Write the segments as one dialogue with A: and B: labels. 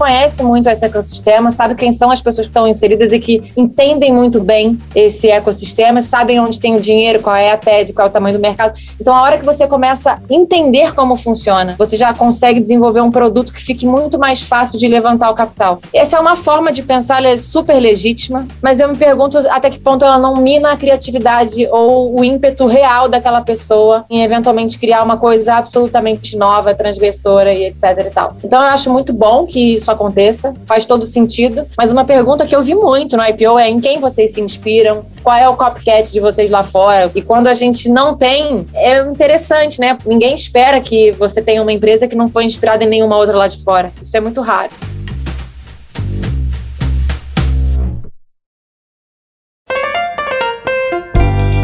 A: conhece muito esse ecossistema, sabe quem são as pessoas que estão inseridas e que entendem muito bem esse ecossistema, sabem onde tem o dinheiro, qual é a tese, qual é o tamanho do mercado. Então, a hora que você começa a entender como funciona, você já consegue desenvolver um produto que fique muito mais fácil de levantar o capital. Essa é uma forma de pensar é super legítima, mas eu me pergunto até que ponto ela não mina a criatividade ou o ímpeto real daquela pessoa em eventualmente criar uma coisa absolutamente nova, transgressora e etc e tal. Então eu acho muito bom que isso aconteça, faz todo sentido, mas uma pergunta que eu vi muito no IPO é em quem vocês se inspiram, qual é o copycat de vocês lá fora. E quando a gente não tem, é interessante, né? Ninguém espera que você tenha uma empresa que não foi inspirada em nenhuma outra lá de fora. Isso é muito raro.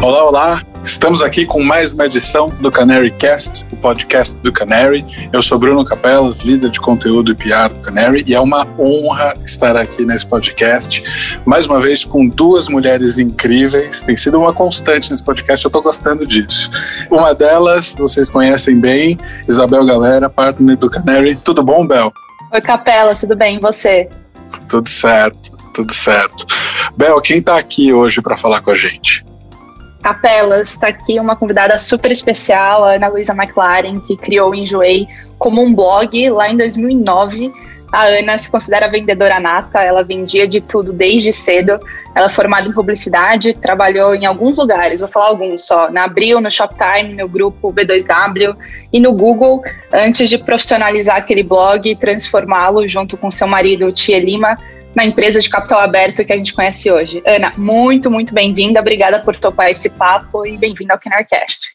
B: Olá, olá! Estamos aqui com mais uma edição do Canary Cast, o podcast do Canary. Eu sou Bruno Capelas, líder de conteúdo e PR do Canary, e é uma honra estar aqui nesse podcast, mais uma vez com duas mulheres incríveis. Tem sido uma constante nesse podcast, eu estou gostando disso. Uma delas, vocês conhecem bem, Isabel Galera, partner do Canary. Tudo bom, Bel?
C: Oi, Capelas, tudo bem? E você?
B: Tudo certo, tudo certo. Bel, quem está aqui hoje para falar com a gente?
C: Capelas, está aqui uma convidada super especial, a Ana Luísa McLaren, que criou o Enjoei como um blog lá em 2009. A Ana se considera vendedora nata, ela vendia de tudo desde cedo. Ela é formada em publicidade, trabalhou em alguns lugares, vou falar alguns só, na Abril, no Shoptime, no grupo B2W e no Google, antes de profissionalizar aquele blog e transformá-lo junto com seu marido, Tia Lima, na empresa de capital aberto que a gente conhece hoje. Ana, muito, muito bem-vinda. Obrigada por topar esse papo e bem-vinda ao Canarcast.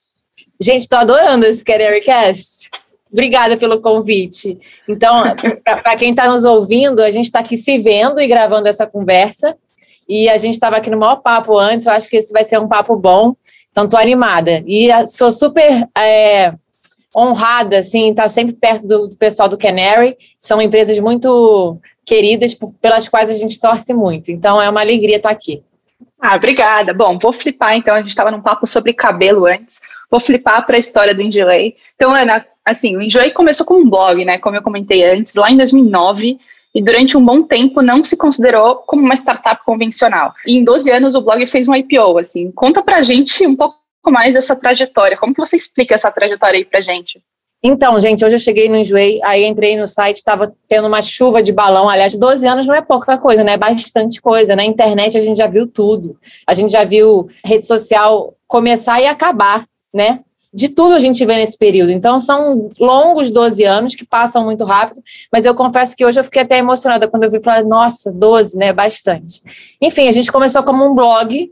A: Gente, estou adorando esse Canarcast. Obrigada pelo convite. Então, para quem está nos ouvindo, a gente está aqui se vendo e gravando essa conversa. E a gente estava aqui no maior papo antes, eu acho que esse vai ser um papo bom. Então, estou animada. E sou super é, honrada, assim, estar tá sempre perto do pessoal do Canary. São empresas muito queridas pelas quais a gente torce muito. Então é uma alegria estar aqui.
C: Ah, obrigada. Bom, vou flipar então. A gente estava num papo sobre cabelo antes. Vou flipar para a história do Enjoy. Então, Ana, assim, o Enjoy começou como um blog, né? Como eu comentei antes, lá em 2009. E durante um bom tempo não se considerou como uma startup convencional. E em 12 anos o blog fez um IPO, assim. Conta pra gente um pouco mais dessa trajetória. Como que você explica essa trajetória aí pra gente?
A: Então, gente, hoje eu cheguei no Enjoei, aí entrei no site, estava tendo uma chuva de balão. Aliás, 12 anos não é pouca coisa, né? É bastante coisa. Na internet a gente já viu tudo. A gente já viu rede social começar e acabar, né? De tudo a gente vê nesse período. Então, são longos 12 anos que passam muito rápido, mas eu confesso que hoje eu fiquei até emocionada quando eu vi falar, nossa, 12, né? Bastante. Enfim, a gente começou como um blog,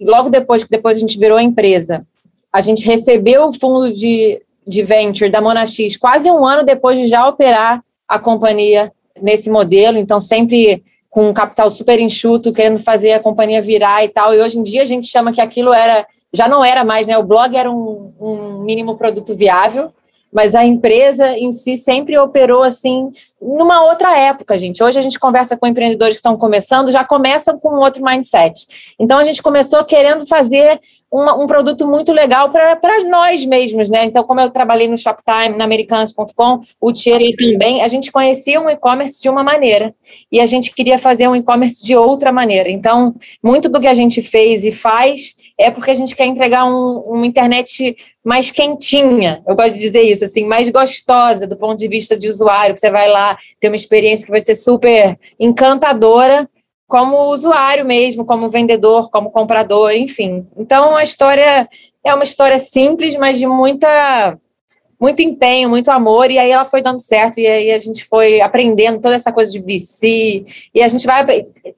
A: logo depois que depois a gente virou a empresa. A gente recebeu o fundo de de venture da Monax quase um ano depois de já operar a companhia nesse modelo, então sempre com um capital super enxuto, querendo fazer a companhia virar e tal. E hoje em dia a gente chama que aquilo era, já não era mais, né? O blog era um, um mínimo produto viável, mas a empresa em si sempre operou assim numa outra época, gente. Hoje a gente conversa com empreendedores que estão começando, já começam com um outro mindset. Então a gente começou querendo fazer uma, um produto muito legal para nós mesmos, né? Então, como eu trabalhei no Shoptime, na Americanas.com, o Thierry também, a gente conhecia um e-commerce de uma maneira e a gente queria fazer um e-commerce de outra maneira. Então, muito do que a gente fez e faz é porque a gente quer entregar um, uma internet mais quentinha, eu gosto de dizer isso, assim, mais gostosa do ponto de vista de usuário, que você vai lá ter uma experiência que vai ser super encantadora como usuário mesmo, como vendedor, como comprador, enfim. Então a história é uma história simples, mas de muita muito empenho, muito amor, e aí ela foi dando certo, e aí a gente foi aprendendo toda essa coisa de VC, e a gente vai,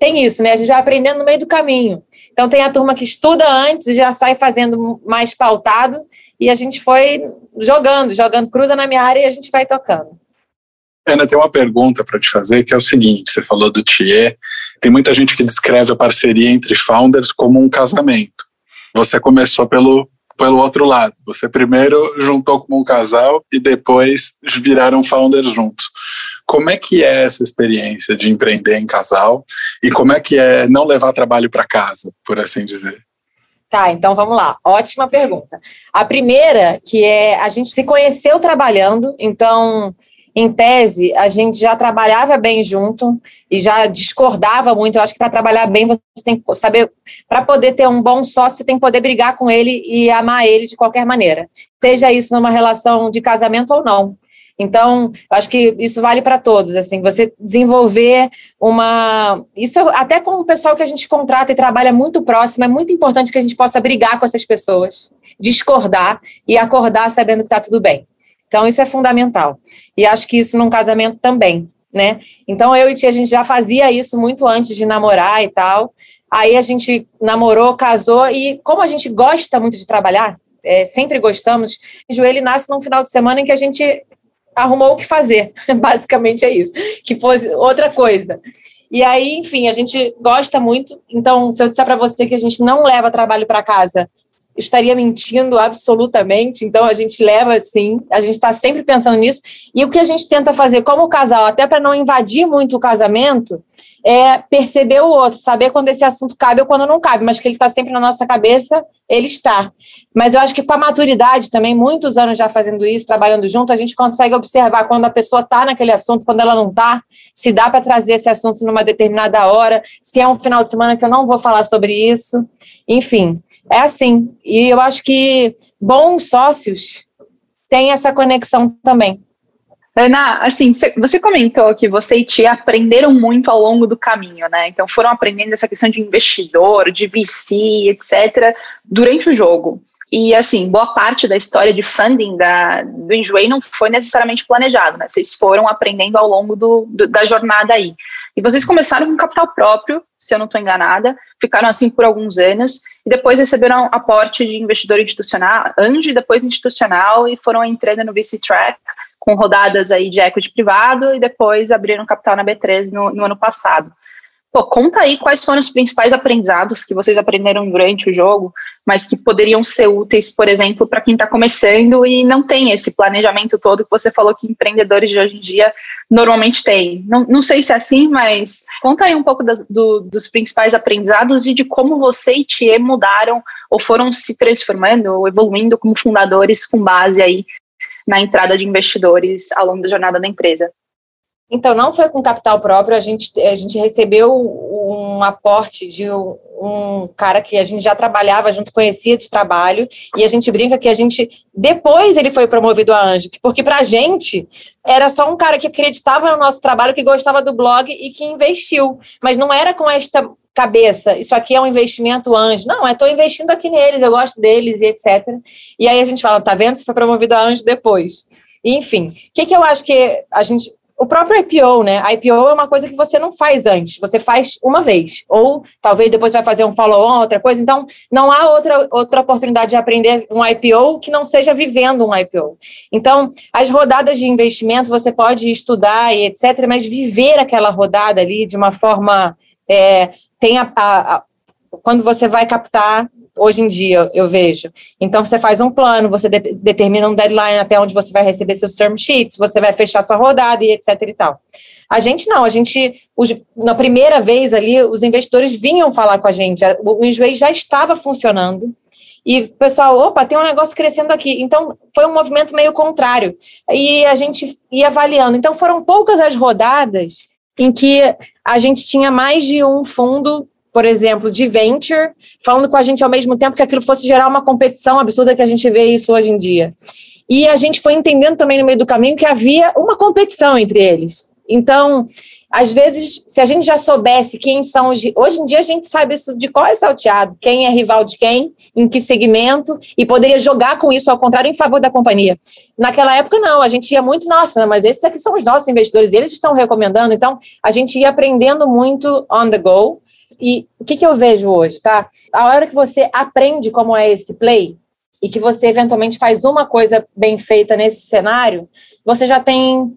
A: tem isso, né, a gente vai aprendendo no meio do caminho. Então tem a turma que estuda antes e já sai fazendo mais pautado, e a gente foi jogando, jogando, cruza na minha área e a gente vai tocando.
B: Ana, tem uma pergunta para te fazer que é o seguinte: você falou do Thier, tem muita gente que descreve a parceria entre founders como um casamento. Você começou pelo, pelo outro lado. Você primeiro juntou como um casal e depois viraram founders juntos. Como é que é essa experiência de empreender em casal e como é que é não levar trabalho para casa, por assim dizer?
A: Tá, então vamos lá. Ótima pergunta. A primeira, que é a gente se conheceu trabalhando, então em tese, a gente já trabalhava bem junto e já discordava muito. Eu acho que para trabalhar bem, você tem que saber, para poder ter um bom sócio, você tem que poder brigar com ele e amar ele de qualquer maneira. Seja isso numa relação de casamento ou não. Então, acho que isso vale para todos, assim, você desenvolver uma. Isso até com o pessoal que a gente contrata e trabalha muito próximo, é muito importante que a gente possa brigar com essas pessoas, discordar e acordar sabendo que está tudo bem. Então, isso é fundamental. E acho que isso num casamento também, né? Então, eu e Tia, a gente já fazia isso muito antes de namorar e tal. Aí a gente namorou, casou, e como a gente gosta muito de trabalhar, é, sempre gostamos, joelho nasce num final de semana em que a gente arrumou o que fazer. Basicamente é isso. Que fosse outra coisa. E aí, enfim, a gente gosta muito. Então, se eu disser para você que a gente não leva trabalho para casa, estaria mentindo absolutamente. Então, a gente leva sim, a gente está sempre pensando nisso. E o que a gente tenta fazer como casal, até para não invadir muito o casamento, é perceber o outro, saber quando esse assunto cabe ou quando não cabe, mas que ele está sempre na nossa cabeça, ele está. Mas eu acho que com a maturidade também, muitos anos já fazendo isso, trabalhando junto, a gente consegue observar quando a pessoa está naquele assunto, quando ela não está, se dá para trazer esse assunto numa determinada hora, se é um final de semana que eu não vou falar sobre isso. Enfim, é assim. E eu acho que bons sócios têm essa conexão também.
C: Ana, assim, você comentou que você e Tia aprenderam muito ao longo do caminho, né? Então foram aprendendo essa questão de investidor, de VC, etc., durante o jogo. E, assim, boa parte da história de funding da, do Enjoei não foi necessariamente planejado, né? Vocês foram aprendendo ao longo do, do, da jornada aí. E vocês começaram com capital próprio, se eu não estou enganada, ficaram assim por alguns anos, e depois receberam aporte de investidor institucional, anjo e depois institucional, e foram entrando no VC Track, com rodadas aí de equity privado e depois abriram capital na B3 no, no ano passado. Pô, conta aí quais foram os principais aprendizados que vocês aprenderam durante o jogo, mas que poderiam ser úteis, por exemplo, para quem está começando e não tem esse planejamento todo que você falou que empreendedores de hoje em dia normalmente têm. Não, não sei se é assim, mas conta aí um pouco das, do, dos principais aprendizados e de como você e Thier mudaram ou foram se transformando ou evoluindo como fundadores com base aí na entrada de investidores ao longo da jornada da empresa.
A: Então, não foi com capital próprio, a gente, a gente recebeu um aporte de um, cara que a gente já trabalhava junto, conhecia de trabalho, e a gente brinca que a gente, depois ele foi promovido a anjo, porque para a gente era só um cara que acreditava no nosso trabalho, que gostava do blog e que investiu, mas não era com esta cabeça, isso aqui é um investimento anjo. Não, é estou investindo aqui neles, eu gosto deles e etc. E aí a gente fala, tá vendo? Você foi promovido a anjo depois. Enfim, o que, que eu acho que a gente. O próprio IPO, né? IPO é uma coisa que você não faz antes, você faz uma vez. Ou talvez depois vai fazer um follow-on, outra coisa. Então, não há outra, outra oportunidade de aprender um IPO que não seja vivendo um IPO. Então, as rodadas de investimento você pode estudar e etc., mas viver aquela rodada ali de uma forma é, tem a, a, a, quando você vai captar hoje em dia, eu vejo. Então, você faz um plano, você de, determina um deadline até onde você vai receber seus term sheets, você vai fechar sua rodada e etc e tal. A gente não, a gente, os, na primeira vez ali, os investidores vinham falar com a gente, o, o Enjoei já estava funcionando, e pessoal, opa, tem um negócio crescendo aqui. Então, foi um movimento meio contrário. E a gente ia avaliando. Então, foram poucas as rodadas em que a gente tinha mais de um fundo, por exemplo, de venture, falando com a gente ao mesmo tempo que aquilo fosse gerar uma competição absurda que a gente vê isso hoje em dia. E a gente foi entendendo também no meio do caminho que havia uma competição entre eles. Então, às vezes, se a gente já soubesse quem são os. Hoje em dia a gente sabe isso de qual é salteado, quem é rival de quem, em que segmento, e poderia jogar com isso ao contrário em favor da companhia. Naquela época, não, a gente ia muito, nossa, mas esses aqui são os nossos investidores, eles estão recomendando, então a gente ia aprendendo muito on the go. E o que, que eu vejo hoje, tá? A hora que você aprende como é esse play, e que você eventualmente faz uma coisa bem feita nesse cenário, você já tem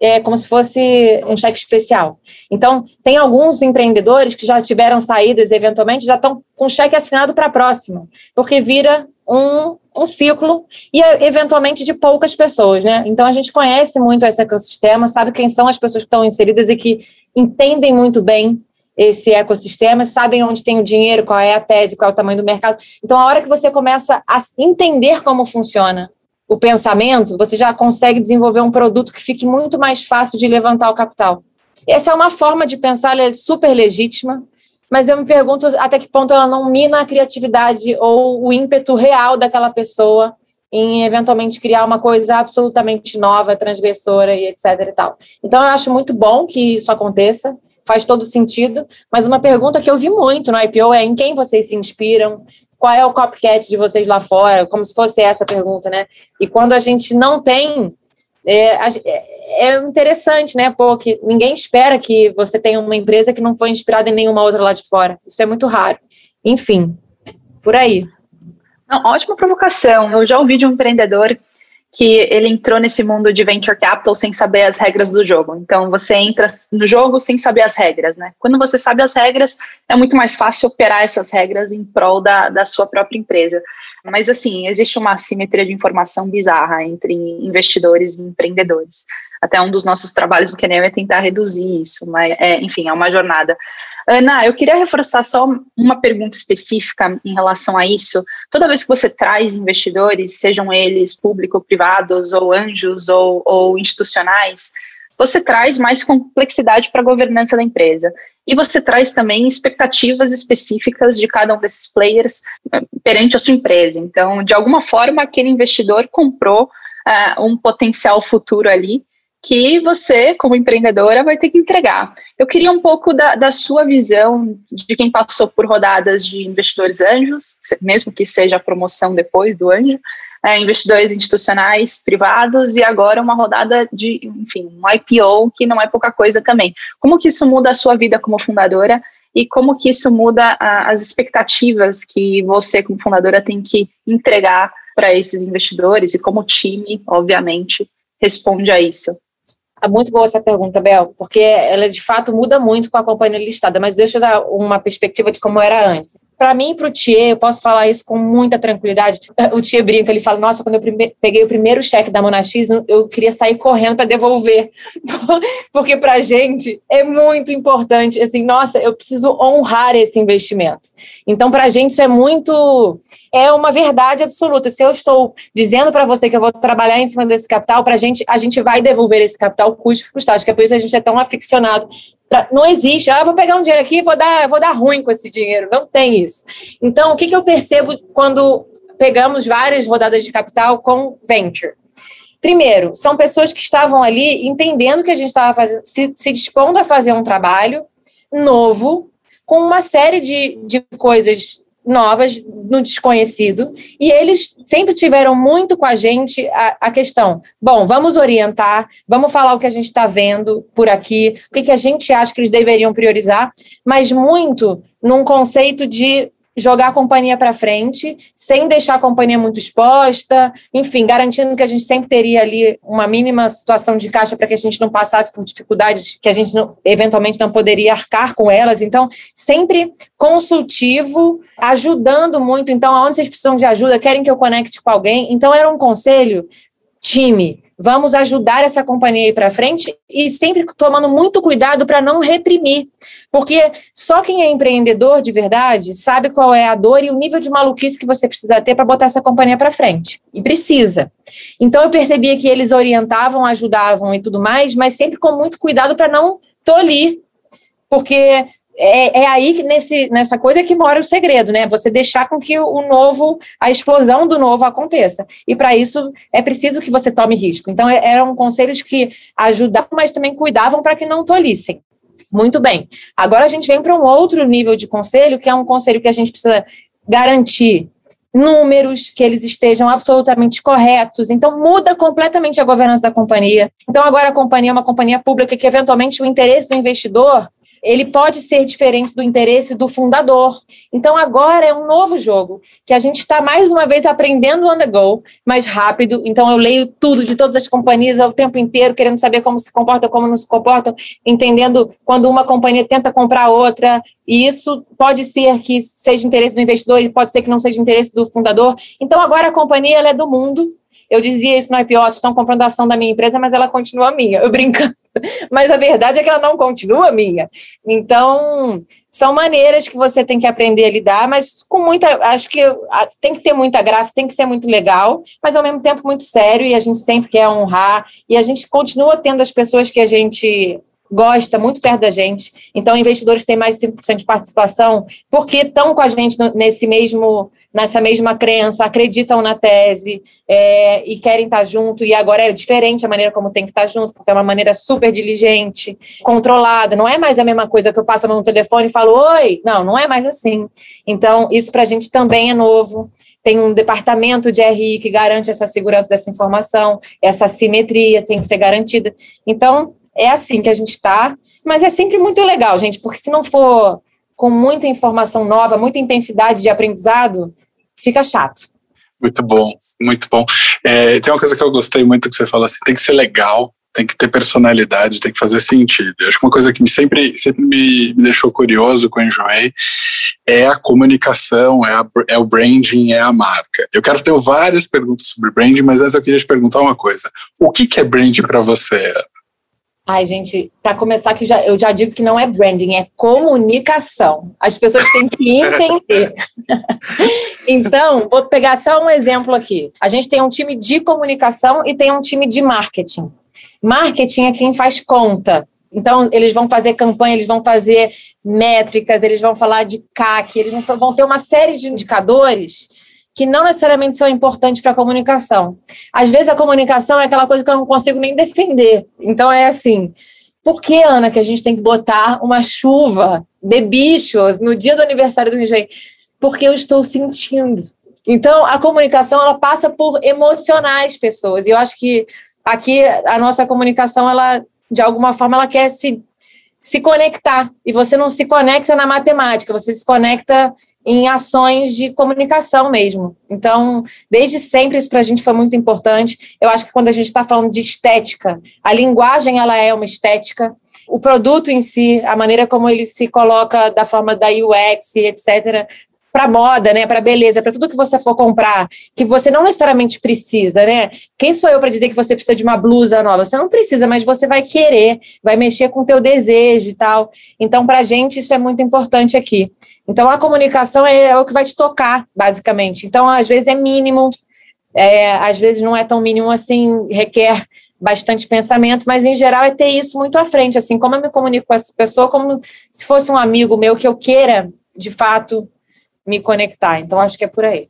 A: é como se fosse um cheque especial. Então, tem alguns empreendedores que já tiveram saídas, eventualmente, já estão com cheque assinado para a próxima, porque vira um, um ciclo e, eventualmente, de poucas pessoas, né? Então, a gente conhece muito esse ecossistema, sabe quem são as pessoas que estão inseridas e que entendem muito bem esse ecossistema, sabem onde tem o dinheiro, qual é a tese, qual é o tamanho do mercado. Então, a hora que você começa a entender como funciona o pensamento, você já consegue desenvolver um produto que fique muito mais fácil de levantar o capital. Essa é uma forma de pensar, ela é super legítima, mas eu me pergunto até que ponto ela não mina a criatividade ou o ímpeto real daquela pessoa em eventualmente criar uma coisa absolutamente nova, transgressora e etc e tal. Então eu acho muito bom que isso aconteça, faz todo sentido, mas uma pergunta que eu vi muito no IPO é em quem vocês se inspiram, qual é o copycat de vocês lá fora, como se fosse essa pergunta, né? E quando a gente não tem. É, é, é interessante, né? Porque ninguém espera que você tenha uma empresa que não foi inspirada em nenhuma outra lá de fora. Isso é muito raro. Enfim, por aí.
C: Não, ótima provocação. Eu já ouvi de um empreendedor que ele entrou nesse mundo de venture capital sem saber as regras do jogo. Então você entra no jogo sem saber as regras, né? Quando você sabe as regras, é muito mais fácil operar essas regras em prol da, da sua própria empresa. Mas assim, existe uma assimetria de informação bizarra entre investidores e empreendedores. Até um dos nossos trabalhos no Kenel é tentar reduzir isso, mas é, enfim, é uma jornada. Ana, eu queria reforçar só uma pergunta específica em relação a isso. Toda vez que você traz investidores, sejam eles público-privados, ou anjos, ou, ou institucionais, você traz mais complexidade para a governança da empresa. E você traz também expectativas específicas de cada um desses players eh, perante a sua empresa. Então, de alguma forma, aquele investidor comprou uh, um potencial futuro ali que você, como empreendedora, vai ter que entregar. Eu queria um pouco da, da, sua visão de quem passou por rodadas de investidores anjos, mesmo que seja a promoção depois do anjo, é, investidores institucionais, privados, e agora uma rodada de, enfim, um IPO, que não é pouca coisa também. Como que isso muda a sua vida como fundadora e como que isso muda a, as expectativas que você, como fundadora, tem que entregar para esses investidores e como o time, obviamente, responde a isso?
A: É muito boa essa pergunta, Bel, porque ela de fato muda muito com a companhia listada, mas deixa eu dar uma perspectiva de como era antes. Para mim, para o Thier, eu posso falar isso com muita tranquilidade. O Thier brinca, ele fala: Nossa, quando eu peguei o primeiro cheque da Monax, eu queria sair correndo para devolver. Porque para a gente é muito importante. Assim, nossa, eu preciso honrar esse investimento. Então, para a gente, isso é muito. É uma verdade absoluta. Se eu estou dizendo para você que eu vou trabalhar em cima desse capital, para a gente, a gente vai devolver esse capital, custo que custar. Acho que é por isso que a gente é tão aficionado não existe, ah, vou pegar um dinheiro aqui e vou dar, vou dar ruim com esse dinheiro. Não tem isso. Então, o que, que eu percebo quando pegamos várias rodadas de capital com venture? Primeiro, são pessoas que estavam ali entendendo que a gente estava se, se dispondo a fazer um trabalho novo, com uma série de, de coisas novas no desconhecido. E eles sempre tiveram muito com a gente a, a questão, bom, vamos orientar, vamos falar o que a gente está vendo por aqui, o que, que a gente acha que eles deveriam priorizar, mas muito num conceito de jogar a companhia para frente, sem deixar a companhia muito exposta, enfim, garantindo que a gente sempre teria ali uma mínima situação de caixa para que a gente não passasse por dificuldades que a gente não, eventualmente não poderia arcar com elas. Então, sempre consultivo, ajudando muito. Então, aonde vocês precisam de ajuda, querem que eu conecte com alguém? Então, era um conselho, time vamos ajudar essa companhia a ir para frente e sempre tomando muito cuidado para não reprimir, porque só quem é empreendedor de verdade sabe qual é a dor e o nível de maluquice que você precisa ter para botar essa companhia para frente. E precisa. Então eu percebia que eles orientavam, ajudavam e tudo mais, mas sempre com muito cuidado para não tolir, porque é, é, aí que nesse, nessa coisa que mora o segredo, né? Você deixar com que o novo, a explosão do novo aconteça. E para isso é preciso que você tome risco. Então, é, eram conselhos que ajudavam, mas também cuidavam para que não tolissem. Muito bem. Agora a gente vem para um outro nível de conselho, que é um conselho que a gente precisa garantir números, que eles estejam absolutamente corretos. Então, muda completamente a governança da companhia. Então, agora a companhia é uma companhia pública que, eventualmente, o interesse do investidor ele pode ser diferente do interesse do fundador. Então agora é um novo jogo, que a gente está mais uma vez aprendendo on the go, mais rápido. Então eu leio tudo de todas as companhias o tempo inteiro, querendo saber como se comportam, como não se comportam, entendendo quando uma companhia tenta comprar outra. E isso pode ser que seja interesse do investidor, e pode ser que não seja interesse do fundador. Então agora a companhia é do mundo Eu dizia isso no IPO, estão comprando a ação da minha empresa, mas ela continua minha. Eu brincando. Mas a verdade é que ela não continua minha. Então, são maneiras que você tem que aprender a lidar, mas com muita. Acho que tem que ter muita graça, tem que ser muito legal, mas ao mesmo tempo muito sério, e a gente sempre quer honrar, e a gente continua tendo as pessoas que a gente gosta muito perto da gente. Então, investidores têm mais de 5% de participação porque estão com a gente nesse mesmo, nessa mesma crença, acreditam na tese é, e querem estar junto. E agora é diferente a maneira como tem que estar junto, porque é uma maneira super diligente, controlada. Não é mais a mesma coisa que eu passo a mão no telefone e falo, oi. Não, não é mais assim. Então, isso para a gente também é novo tem um departamento de RI que garante essa segurança dessa informação, essa simetria tem que ser garantida. Então, é assim que a gente está, mas é sempre muito legal, gente, porque se não for com muita informação nova, muita intensidade de aprendizado, fica chato.
B: Muito bom, muito bom. É, tem uma coisa que eu gostei muito que você falou assim, tem que ser legal, tem que ter personalidade, tem que fazer sentido. Acho que uma coisa que me sempre, sempre me, me deixou curioso com o Enjoei é a comunicação, é, a, é, o branding, é a marca. Eu quero ter várias perguntas sobre branding, mas antes eu queria te perguntar uma coisa. O que, que é branding para você?
A: Ai, gente, para começar, que já, eu já digo que não é branding, é comunicação. As pessoas têm que entender. então, vou pegar só um exemplo aqui. A gente tem um time de comunicação e tem um time de marketing. Marketing é quem faz conta. Então, eles vão fazer campanha, eles vão fazer métricas, eles vão falar de CAC, eles vão ter uma série de indicadores que não necessariamente são importantes para a comunicação. Às vezes a comunicação é aquela coisa que eu não consigo nem defender. Então é assim, por que, Ana, que a gente tem que botar uma chuva de bichos no dia do aniversário do Enjoei? Porque eu estou sentindo. Então, a comunicação, ela passa por emocionar as pessoas. E eu acho que aqui a nossa comunicação, ela, de alguma forma, ela quer se, se conectar. E você não se conecta na matemática, você se conecta em ações de comunicação mesmo. Então, desde sempre isso para a gente foi muito importante. Eu acho que quando a gente está falando de estética, a linguagem ela é uma estética. O produto em si, a maneira como ele se coloca da forma da UX, etc., para moda, né, para beleza, para tudo que você for comprar, que você não necessariamente precisa, né? Quem sou eu para dizer que você precisa de uma blusa nova? Você não precisa, mas você vai querer, vai mexer com o teu desejo e tal. Então, para a gente isso é muito importante aqui. Então, a comunicação é, é, o que vai te tocar, basicamente. Então, às vezes é mínimo, é, às vezes não é tão mínimo assim, requer bastante pensamento, mas em geral é ter isso muito à frente, assim, como eu me comunico com essa pessoa, como se fosse um amigo meu que eu queira, de fato, me conectar. Então, acho que é por aí.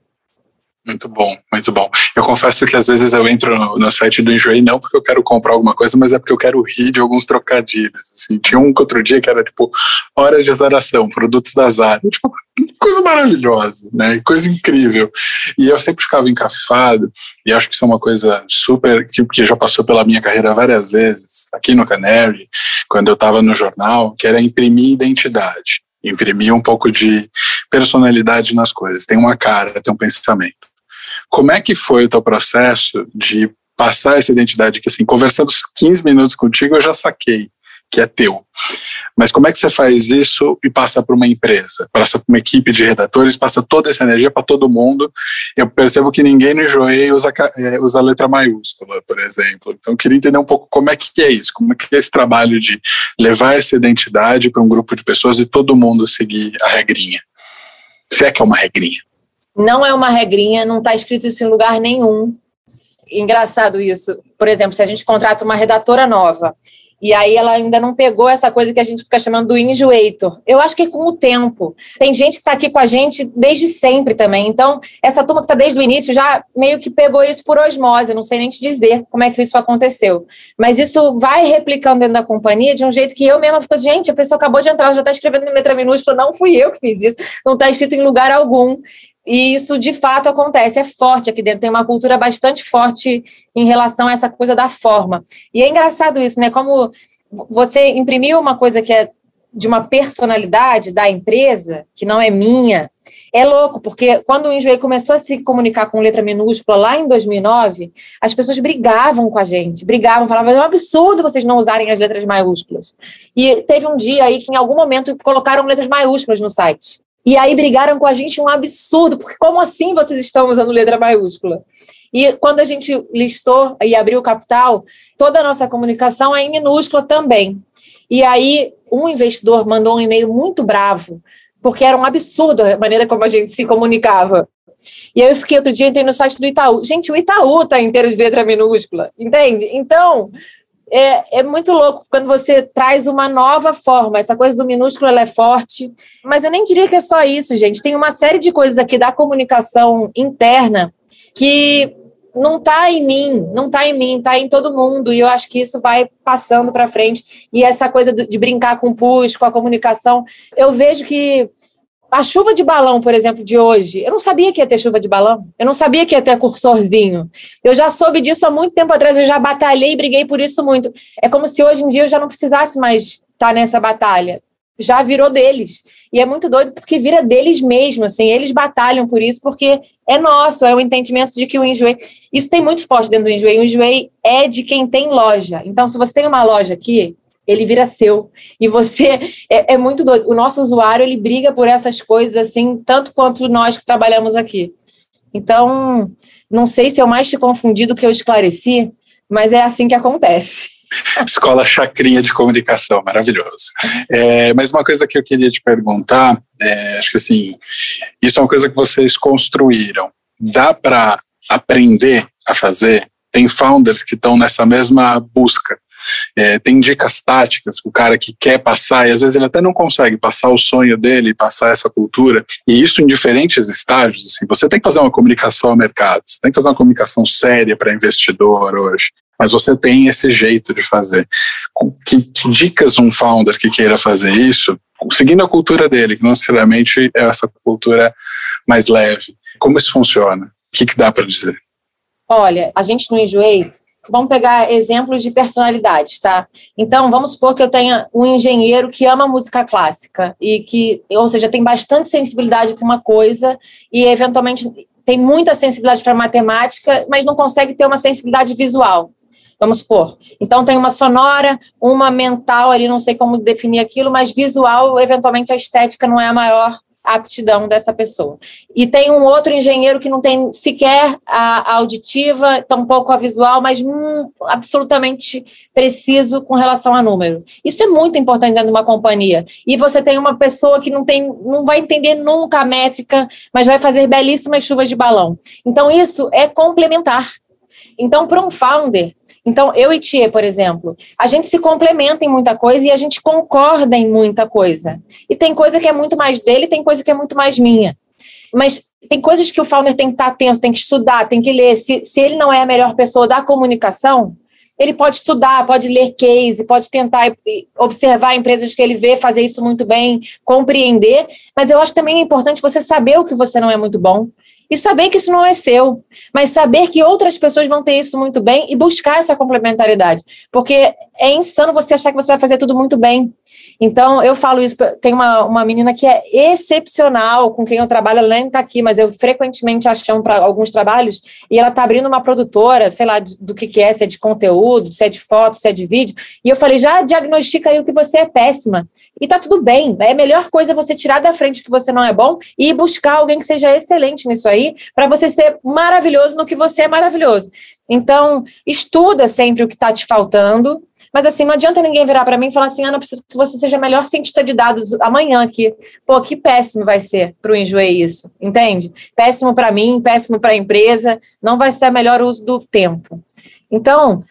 B: Muito bom, muito bom. Eu confesso que às vezes eu entro no, no, site do Enjoei não porque eu quero comprar alguma coisa, mas é porque eu quero rir de alguns trocadilhos. Assim, tinha um outro dia que era tipo hora de azaração, produtos da Zara. Tipo, coisa maravilhosa, né? Coisa incrível. E eu sempre ficava encafado, e acho que isso é uma coisa super, que já passou pela minha carreira várias vezes, aqui no Canary, quando eu estava no jornal, que era imprimir identidade imprimir um pouco de personalidade nas coisas. Tem uma cara, tem um pensamento. Como é que foi o teu processo de passar essa identidade que, assim, conversando 15 minutos contigo, eu já saquei que é teu. Mas como é que você faz isso e passa para uma empresa? Passa para uma equipe de redatores, passa toda essa energia para todo mundo. Eu percebo que ninguém no Enjoei usa, é, usa letra maiúscula, por exemplo. Então, eu queria entender um pouco como é que é isso, como é que é esse trabalho de levar essa identidade para um grupo de pessoas e todo mundo seguir a regrinha. Se é que é uma regrinha.
A: Não é uma regrinha, não está escrito isso em lugar nenhum. Engraçado isso. Por exemplo, se a gente contrata uma redatora nova e aí ela ainda não pegou essa coisa que a gente fica chamando do enjoator. Eu acho que é com o tempo. Tem gente que está aqui com a gente desde sempre também. Então, essa turma que está desde o início já meio que pegou isso por osmose. Não sei nem te dizer como é que isso aconteceu. Mas isso vai replicando dentro da companhia de um jeito que eu mesma fico, gente, a pessoa acabou de entrar, já está escrevendo em letra minúscula. Não fui eu que fiz isso. Não está escrito em lugar algum. E isso de fato acontece, é forte aqui dentro, tem uma cultura bastante forte em relação a essa coisa da forma. E é engraçado isso, né? Como você imprimiu uma coisa que é de uma personalidade da empresa, que não é minha, é louco, porque quando o Enjoei começou a se comunicar com letra minúscula lá em 2009, as pessoas brigavam com a gente, brigavam, falavam, é um absurdo vocês não usarem as letras maiúsculas. E teve um dia aí que em algum momento colocaram letras maiúsculas no site. E aí brigaram com a gente um absurdo, porque como assim vocês estão usando letra maiúscula? E quando a gente listou e abriu o capital, toda a nossa comunicação é em minúscula também. E aí um investidor mandou um e-mail muito bravo, porque era um absurdo a maneira como a gente se comunicava. E aí eu fiquei outro dia, entrei no site do Itaú. Gente, o Itaú tá inteiro de letra minúscula, entende? Então, é, é muito louco quando você traz uma nova forma. Essa coisa do minúsculo ela é forte. Mas eu nem diria que é só isso, gente. Tem uma série de coisas aqui da comunicação interna que não está em mim, não está em mim, está em todo mundo. E eu acho que isso vai passando para frente. E essa coisa de brincar com o pus, com a comunicação, eu vejo que a chuva de balão, por exemplo, de hoje, eu não sabia que ia ter chuva de balão. Eu não sabia que ia ter cursorzinho. Eu já soube disso há muito tempo atrás, eu já batalhei e briguei por isso muito. É como se hoje em dia eu já não precisasse mais estar nessa batalha. Já virou deles. E é muito doido porque vira deles mesmo, assim. Eles batalham por isso porque é nosso, é o entendimento de que o Enjoei... Isso tem muito forte dentro do Enjoei. O Enjoei é de quem tem loja. Então, se você tem uma loja aqui, ele vira seu. E você é, é, muito doido. O nosso usuário ele briga por essas coisas assim, tanto quanto nós que trabalhamos aqui. Então, não sei se eu mais te confundi do que eu esclareci, mas é assim que acontece.
B: Escola Chacrinha de Comunicação, maravilhoso. É, mas uma coisa que eu queria te perguntar, é, acho que assim, isso é uma coisa que vocês construíram. Dá para aprender a fazer? Tem founders que estão nessa mesma busca é, tem dicas táticas o cara que quer passar, e às vezes ele até não consegue passar o sonho dele, passar essa cultura, e isso em diferentes estágios. Assim, você tem que fazer uma comunicação ao mercado, você tem que fazer uma comunicação séria para investidor hoje, mas você tem esse jeito de fazer. Que, que dicas um founder que queira fazer isso, seguindo a cultura dele, que não necessariamente é essa cultura mais leve? Como isso funciona? O que, que dá para dizer?
A: Olha, a gente no Enjoei vamos pegar exemplos de personalidades, tá? Então, vamos supor que eu tenha um engenheiro que ama música clássica e que, ou seja, tem bastante sensibilidade para uma coisa e eventualmente tem muita sensibilidade para matemática, mas não consegue ter uma sensibilidade visual. Vamos supor. Então tem uma sonora, uma mental ali, não sei como definir aquilo, mas visual, eventualmente a estética não é a maior aptidão dessa pessoa. E tem um outro engenheiro que não tem sequer a, auditiva, tampouco a visual, mas hum, absolutamente preciso com relação a número. Isso é muito importante dentro de uma companhia. E você tem uma pessoa que não tem, não vai entender nunca a métrica, mas vai fazer belíssimas chuvas de balão. Então isso é complementar. Então, para um founder, então, eu e Tia, por exemplo, a gente se complementa em muita coisa e a gente concorda em muita coisa. E tem coisa que é muito mais dele, tem coisa que é muito mais minha. Mas tem coisas que o founder tem que estar atento, tem que estudar, tem que ler. Se, se ele não é a melhor pessoa da comunicação, ele pode estudar, pode ler case, pode tentar observar empresas que ele vê fazer isso muito bem, compreender. Mas eu acho também importante você saber o que você não é muito bom e saber que isso não é seu, mas saber que outras pessoas vão ter isso muito bem e buscar essa complementaridade, porque é insano você achar que você vai fazer tudo muito bem. Então, eu falo isso, tem uma, uma menina que é excepcional, com quem eu trabalho, ela nem está aqui, mas eu frequentemente a chamo para alguns trabalhos, e ela está abrindo uma produtora, sei lá, do que, que é, se é de conteúdo, se é de foto, se é de vídeo, e eu falei, já diagnostica aí o que você é péssima, e tá tudo bem, é a melhor coisa você tirar da frente que você não é bom e buscar alguém que seja excelente nisso aí, para você ser maravilhoso no que você é maravilhoso. Então, estuda sempre o que está te faltando, mas assim, não adianta ninguém virar para mim e falar assim, Ana, preciso que você seja melhor cientista de dados amanhã aqui. Pô, que péssimo vai ser para o Enjoei isso, entende? Péssimo para mim, péssimo para a empresa, não vai ser melhor uso do tempo. Então,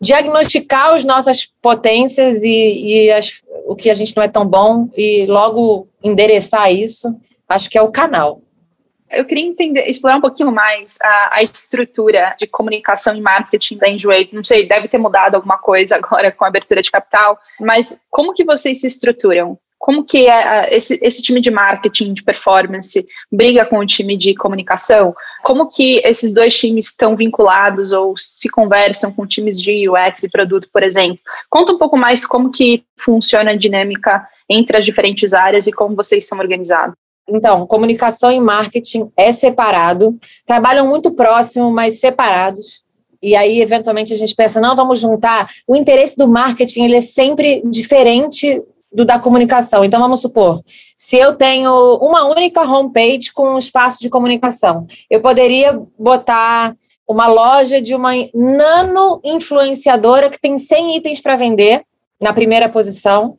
A: diagnosticar as nossas potências e, e as, o que a gente não é tão bom e logo endereçar isso, acho que é o canal.
C: Eu queria entender, explorar um pouquinho mais a, a, estrutura de comunicação e marketing da Enjoy. Não sei, deve ter mudado alguma coisa agora com a abertura de capital, mas como que vocês se estruturam? Como que é esse, esse time de marketing, de performance, briga com o time de comunicação? Como que esses dois times estão vinculados ou se conversam com times de UX e produto, por exemplo? Conta um pouco mais como que funciona a dinâmica entre as diferentes áreas e como vocês são organizados.
A: Então, comunicação e marketing é separado, trabalham muito próximo, mas separados. E aí, eventualmente, a gente pensa, não, vamos juntar. O interesse do marketing ele é sempre diferente do da comunicação. Então, vamos supor, se eu tenho uma única homepage com um espaço de comunicação, eu poderia botar uma loja de uma nano influenciadora que tem 100 itens para vender na primeira posição,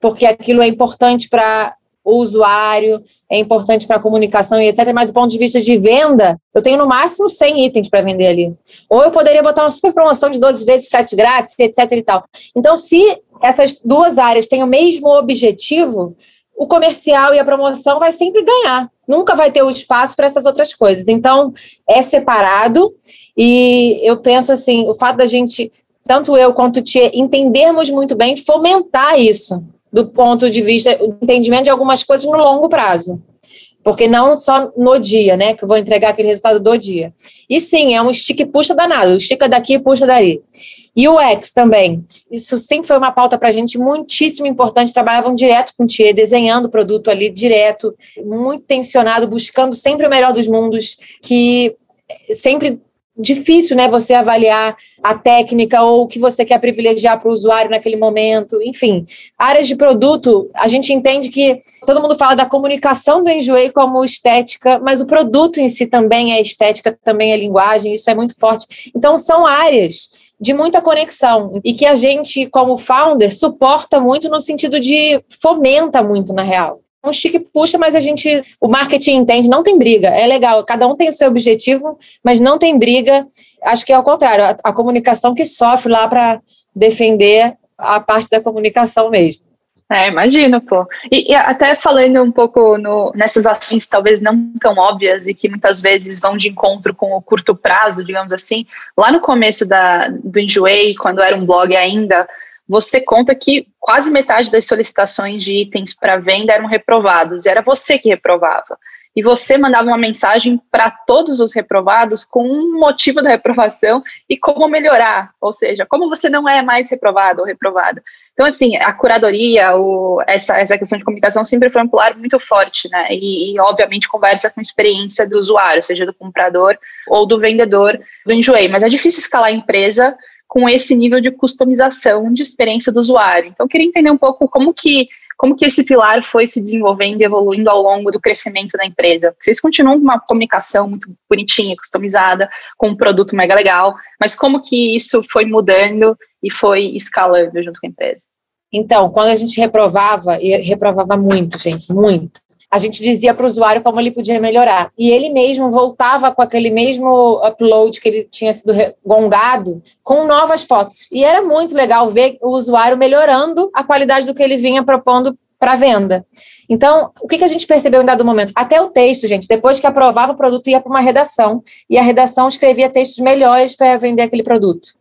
A: porque aquilo é importante para o usuário, é importante para a comunicação e etc. Mas do ponto de vista de venda, eu tenho no máximo 100 itens para vender ali. Ou eu poderia botar uma super promoção de 12 vezes frete grátis, etc. e tal. Então, se essas duas áreas têm o mesmo objetivo, o comercial e a promoção vai sempre ganhar. Nunca vai ter o espaço para essas outras coisas. Então, é separado e eu penso assim, o fato da gente, tanto eu quanto o Tia, entendermos muito bem, fomentar isso do ponto de vista, o entendimento de algumas coisas no longo prazo. Porque não só no dia, né? Que eu vou entregar aquele resultado do dia. E sim, é um estica e puxa danado. Estica daqui e puxa dali. E o X também. Isso sempre foi uma pauta para a gente muitíssimo importante. Trabalhavam direto com o Tia, desenhando o produto ali direto, muito tensionado, buscando sempre o melhor dos mundos, que sempre difícil, né, você avaliar a técnica ou o que você quer privilegiar para o usuário naquele momento, enfim. Áreas de produto, a gente entende que todo mundo fala da comunicação do Enjoei como estética, mas o produto em si também é estética, também é linguagem, isso é muito forte. Então, são áreas de muita conexão e que a gente, como founder, suporta muito no sentido de fomenta muito, na real um chique puxa, mas a gente, o marketing entende, não tem briga, é legal, cada um tem o seu objetivo, mas não tem briga. Acho que é ao contrário, a, a comunicação que sofre lá para defender a parte da comunicação mesmo.
C: É, imagino, pô. E, e, até falando um pouco no, nessas ações talvez não tão óbvias e que muitas vezes vão de encontro com o curto prazo, digamos assim, lá no começo da, do Enjoei, quando era um blog ainda, você conta que quase metade das solicitações de itens para venda eram reprovados, e era você que reprovava. E você mandava uma mensagem para todos os reprovados com um motivo da reprovação e como melhorar, ou seja, como você não é mais reprovado ou reprovada. Então, assim, a curadoria, o, essa, essa questão de comunicação sempre foi um pilar muito forte, né? E, e, obviamente, conversa com a experiência do usuário, seja do comprador ou do vendedor do Enjoei. Mas é difícil escalar a empresa com esse nível de customização de experiência do usuário. Então, eu queria entender um pouco como que como que esse pilar foi se desenvolvendo e evoluindo ao longo do crescimento da empresa? Vocês continuam com uma comunicação muito bonitinha, customizada, com um produto mega legal, mas como que isso foi mudando e foi escalando junto com a empresa?
A: Então, quando a gente reprovava, e reprovava muito, gente, muito, a gente dizia para o usuário como ele podia melhorar. E ele mesmo voltava com aquele mesmo upload que ele tinha sido gongado com novas fotos. E era muito legal ver o usuário melhorando a qualidade do que ele vinha propondo para venda. Então, o que, que a gente percebeu em dado momento? Até o texto, gente, depois que aprovava o produto, ia para uma redação, e a redação escrevia textos melhores para vender aquele produto.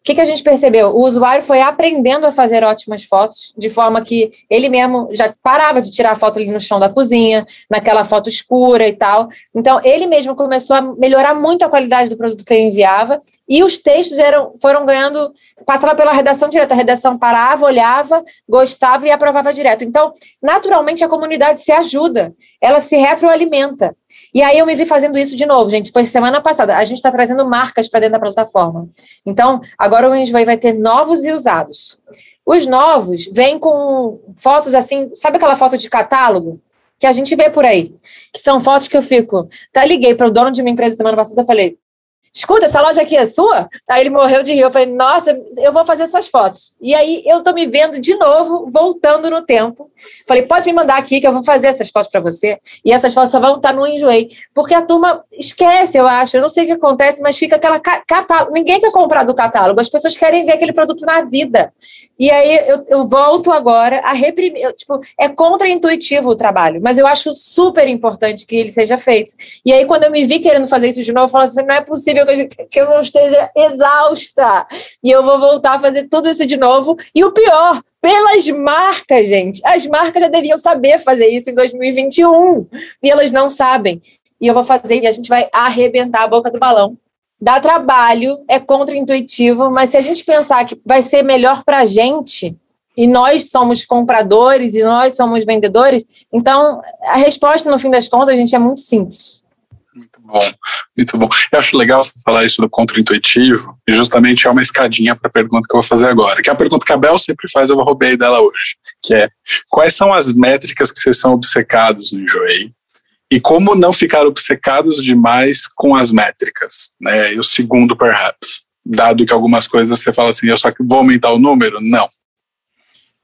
A: O que, que, a gente percebeu? O usuário foi aprendendo a fazer ótimas fotos, de forma que ele mesmo já parava de tirar foto ali no chão da cozinha, naquela foto escura e tal. Então, ele mesmo começou a melhorar muito a qualidade do produto que ele enviava, e os textos eram, foram ganhando, passava pela redação direta, a redação parava, olhava, gostava e aprovava direto. Então, naturalmente, a comunidade se ajuda, ela se retroalimenta. E aí eu me vi fazendo isso de novo, gente. Foi semana passada. A gente está trazendo marcas para dentro da plataforma. Então, agora o Enjoy vai ter novos e usados. Os novos vêm com fotos assim, sabe aquela foto de catálogo? Que a gente vê por aí. Que são fotos que eu fico. Tá, liguei para o dono de uma empresa semana passada e falei: escuta, essa loja aqui é sua? Aí ele morreu de rir. Eu falei, nossa, eu vou fazer suas fotos. E aí eu tô me vendo de novo, voltando no tempo. Falei, pode me mandar aqui que eu vou fazer essas fotos para você. E essas fotos só vão estar no Enjoei. Porque a turma esquece, eu acho. Eu não sei o que acontece, mas fica aquela catálogo. Ninguém quer comprar do catálogo. As pessoas querem ver aquele produto na vida. E aí eu, eu volto agora a reprimir. Eu, tipo, é contra-intuitivo o trabalho, mas eu acho super importante que ele seja feito. E aí, quando eu me vi querendo fazer isso de novo, eu falo assim: não é possível que eu, que eu não esteja exausta. E eu vou voltar a fazer tudo isso de novo. E o pior, pelas marcas, gente. As marcas já deviam saber fazer isso em 2021. E elas não sabem. E eu vou fazer, e a gente vai arrebentar a boca do balão dá trabalho, é contra-intuitivo, mas se a gente pensar que vai ser melhor para a gente, e nós somos compradores e nós somos vendedores, então a resposta, no fim das contas, a gente é muito simples.
B: Muito bom, muito bom. Eu acho legal você falar isso do contra-intuitivo, e justamente é uma escadinha para a pergunta que eu vou fazer agora, que é a pergunta que a Bel sempre faz, eu roubei dela hoje, que é quais são as métricas que vocês são obcecados no Enjoei e como não ficar obcecados demais com as métricas, né? E o segundo, perhaps, dado que algumas coisas você fala assim, eu só vou aumentar o número? Não.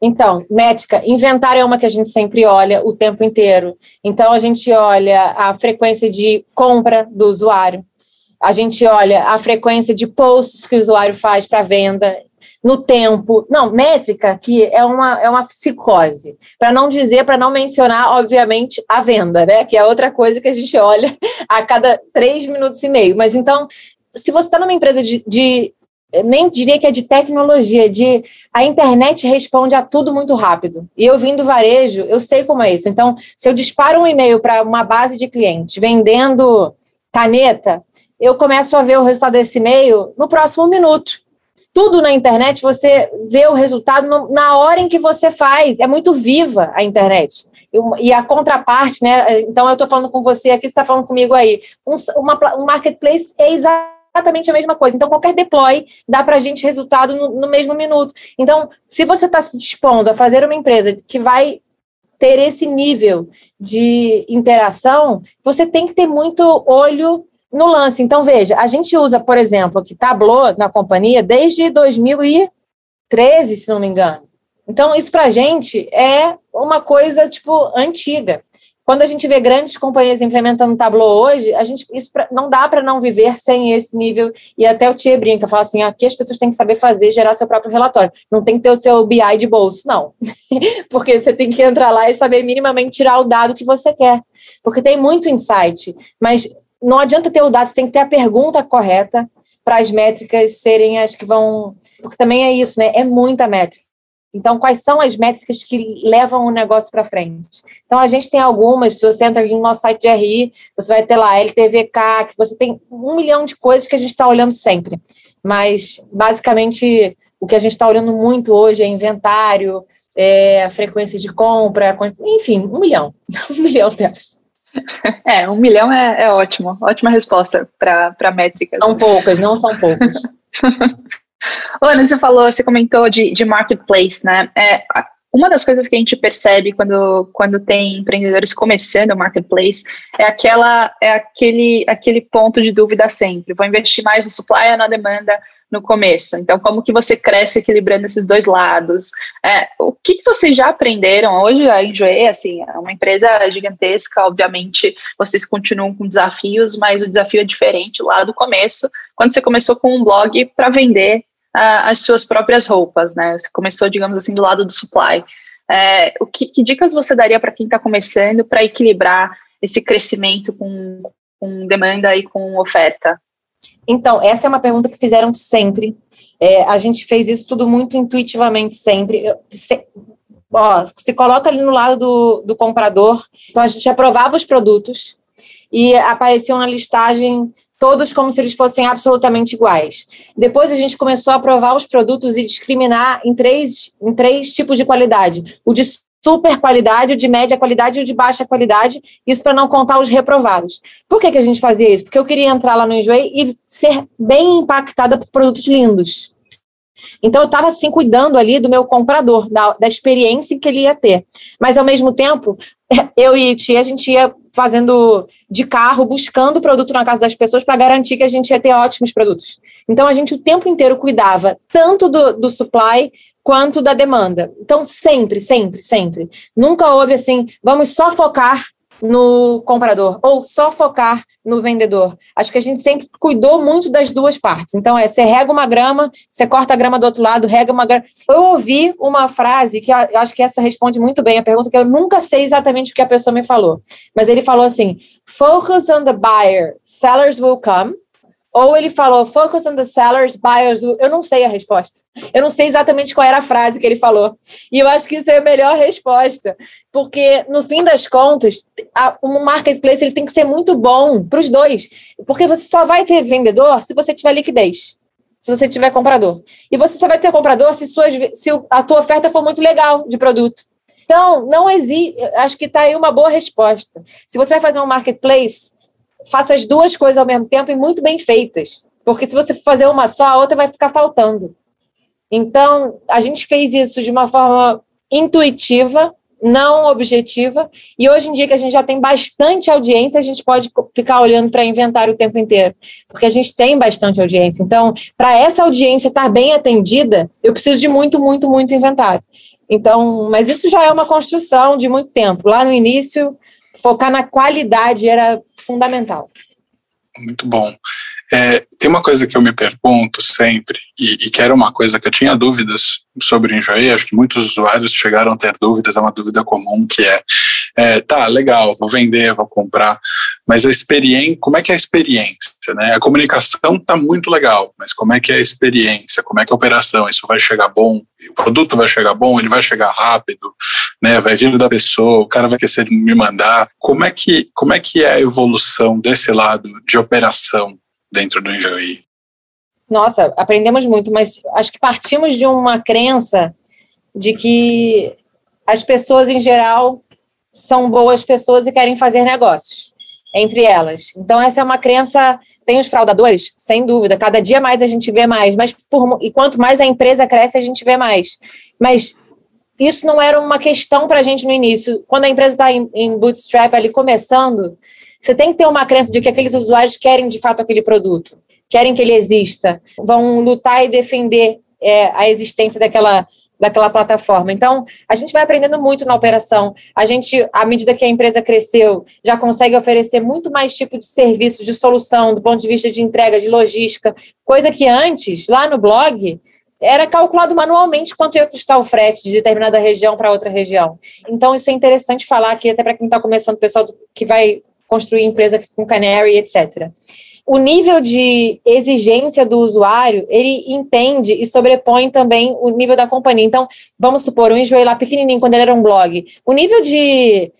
A: Então, métrica, inventário é uma que a gente sempre olha o tempo inteiro. Então, a gente olha a frequência de compra do usuário, a gente olha a frequência de posts que o usuário faz para venda no tempo. Não, métrica que é uma, é uma psicose. Para não dizer, para não mencionar, obviamente, a venda, né? Que é outra coisa que a gente olha a cada três minutos e meio. Mas então, se você está numa empresa de, de nem diria que é de tecnologia, de a internet responde a tudo muito rápido. E eu vim do varejo, eu sei como é isso. Então, se eu disparo um e-mail para uma base de clientes vendendo caneta, eu começo a ver o resultado desse e-mail no próximo minuto. Tudo na internet você vê o resultado no, na hora em que você faz. É muito viva a internet. e a contraparte, né? Então eu estou falando com você aqui, você está falando comigo aí. Um, uma, um marketplace é exatamente a mesma coisa. Então, qualquer deploy dá para a gente resultado no, no, mesmo minuto. Então, se você está se dispondo a fazer uma empresa que vai ter esse nível de interação, você tem que ter muito olho no lance. Então, veja, a gente usa, por exemplo, que Tableau na companhia desde 2013, se não me engano. Então, isso para a gente é uma coisa, tipo, antiga. Quando a gente vê grandes companhias implementando Tableau hoje, a gente isso pra, não dá para não viver sem esse nível. E até o Tia brinca, fala assim: aqui as pessoas têm que saber fazer, gerar seu próprio relatório. Não tem que ter o seu BI de bolso, não. Porque você tem que entrar lá e saber minimamente tirar o dado que você quer. Porque tem muito insight. Mas não adianta ter o dado, você tem que ter a pergunta correta para as métricas serem as que vão. Porque também é isso, né? É muita métrica. Então, quais são as métricas que levam o negócio para frente? Então, a gente tem algumas, se você entra no nosso site de RI, você vai ter lá LTVK, que você tem um milhão de coisas que a gente está olhando sempre. Mas, basicamente, o que a gente está olhando muito hoje é inventário, é a frequência de compra, enfim, um milhão. um milhão delas.
C: É, um milhão é, é ótimo. Ótima resposta para métricas.
A: São poucas, não são poucas.
C: Ana, você falou, você comentou de, de marketplace, né? É, uma das coisas que a gente percebe quando, quando tem empreendedores começando o marketplace é aquela é aquele, aquele ponto de dúvida sempre. Vou investir mais no supply ou na demanda no começo. Então, como que você cresce equilibrando esses dois lados? É, o que, que vocês já aprenderam? Hoje a Enjoy, assim, é uma empresa gigantesca, obviamente vocês continuam com desafios, mas o desafio é diferente lá do começo, quando você começou com um blog para vender uh, as suas próprias roupas, né? Você começou, digamos assim, do lado do supply. É, o que, que dicas você daria para quem está começando para equilibrar esse crescimento com, com demanda e com oferta?
A: Então, essa é uma pergunta que fizeram sempre. É, a gente fez isso tudo muito intuitivamente sempre. Se, ó, se coloca ali no lado do, do comprador. Então, a gente aprovava os produtos e apareciam na listagem todos como se eles fossem absolutamente iguais. Depois a gente começou a aprovar os produtos e discriminar em três, em três tipos de qualidade. O de super qualidade, de média qualidade e de baixa qualidade, isso para não contar os reprovados. Por que, que a gente fazia isso? Porque eu queria entrar lá no Enjoei e ser bem impactada por produtos lindos. Então eu estava assim cuidando ali do meu comprador, da, da experiência que ele ia ter. Mas ao mesmo tempo, eu e Tia, a gente ia fazendo de carro, buscando produto na casa das pessoas para garantir que a gente ia ter ótimos produtos. Então a gente o tempo inteiro cuidava tanto do, do supply quanto da demanda. Então, sempre, sempre, sempre. Nunca houve assim, vamos só focar no comprador ou só focar no vendedor. Acho que a gente sempre cuidou muito das duas partes. Então, é, você rega uma grama, você corta a grama do outro lado, rega uma grama. Eu ouvi uma frase que eu acho que essa responde muito bem a pergunta, que eu nunca sei exatamente o que a pessoa me falou. Mas ele falou assim: focus on the buyer, sellers will come. Ou ele falou, focus on the sellers, buyers. Eu não sei a resposta. Eu não sei exatamente qual era a frase que ele falou. E eu acho que isso é a melhor resposta. Porque, no fim das contas, a, um marketplace ele tem que ser muito bom para os dois. Porque você só vai ter vendedor se você tiver liquidez. Se você tiver comprador. E você só vai ter comprador se, suas, se a tua oferta for muito legal de produto. Então, não existe. Acho que está aí uma boa resposta. Se você vai fazer um marketplace, faça as duas coisas ao mesmo tempo e muito bem feitas. Porque se você fazer uma só, a outra vai ficar faltando. Então, a gente fez isso de uma forma intuitiva, não objetiva, e hoje em dia que a gente já tem bastante audiência, a gente pode ficar olhando para inventário o tempo inteiro, porque a gente tem bastante audiência. Então, para essa audiência estar bem atendida, eu preciso de muito, muito, muito inventário. Então, mas isso já é uma construção de muito tempo. Lá no início, focar na qualidade era fundamental.
B: Muito bom. É, tem uma coisa que eu me pergunto sempre, e, e, que era uma coisa que eu tinha dúvidas sobre o Enjoei, acho que muitos usuários chegaram a ter dúvidas, é uma dúvida comum, que é, é tá, legal, vou vender, vou comprar, mas a experiência, como é que é a experiência? Né? A comunicação está muito legal, mas como é que é a experiência? Como é que é a operação? Isso vai chegar bom? O produto vai chegar bom? Ele vai chegar rápido? Né? Vai vir da pessoa? O cara vai querer me mandar? Como é que, como é, que é a evolução desse lado de operação dentro do Enjoei?
A: Nossa, aprendemos muito, mas acho que partimos de uma crença de que as pessoas em geral são boas pessoas e querem fazer negócios entre elas. Então essa é uma crença, tem os fraudadores, sem dúvida, cada dia mais a gente vê mais, mas por, e quanto mais a empresa cresce, a gente vê mais. Mas isso não era uma questão para a gente no início. Quando a empresa está em, em bootstrap ali começando, você tem que ter uma crença de que aqueles usuários querem de fato aquele produto, querem que ele exista, vão lutar e defender é, a existência daquela daquela plataforma. Então, a gente vai aprendendo muito na operação. A gente, à medida que a empresa cresceu, já consegue oferecer muito mais tipo de serviço, de solução, do ponto de vista de entrega, de logística, coisa que antes, lá no blog, era calculado manualmente quanto ia custar o frete de determinada região para outra região. Então, isso é interessante falar aqui, até para quem está começando, o pessoal que vai construir empresa com Canary, etc. O nível de exigência do usuário, ele entende e sobrepõe também o nível da companhia. Então, vamos supor, o Enjoei lá pequenininho, quando ele era um blog, o nível de,